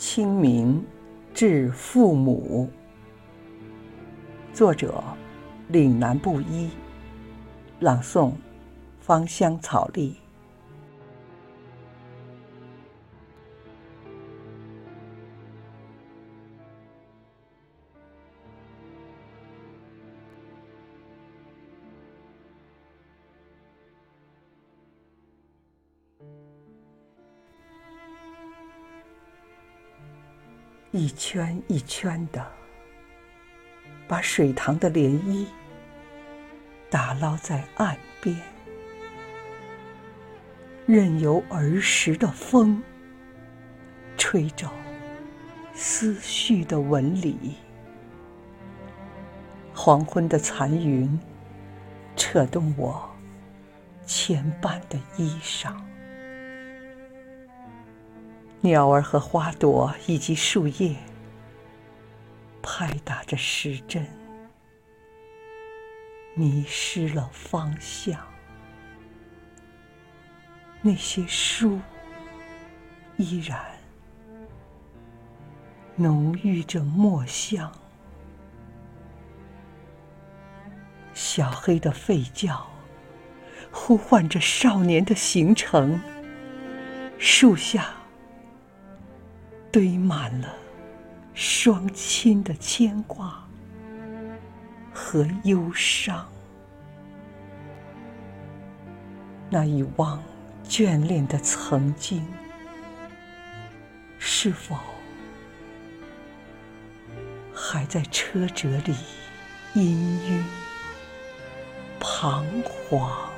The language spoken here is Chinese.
清明致父母。作者：岭南布衣。朗诵：芳香草丽。一圈一圈的，把水塘的涟漪打捞在岸边，任由儿时的风吹皱思绪的纹理。黄昏的残云扯动我牵绊的衣裳。鸟儿和花朵以及树叶，拍打着时针，迷失了方向。那些书依然浓郁着墨香。小黑的吠叫，呼唤着少年的行程。树下。堆满了双亲的牵挂和忧伤，那一望眷恋的曾经，是否还在车辙里氤氲彷徨？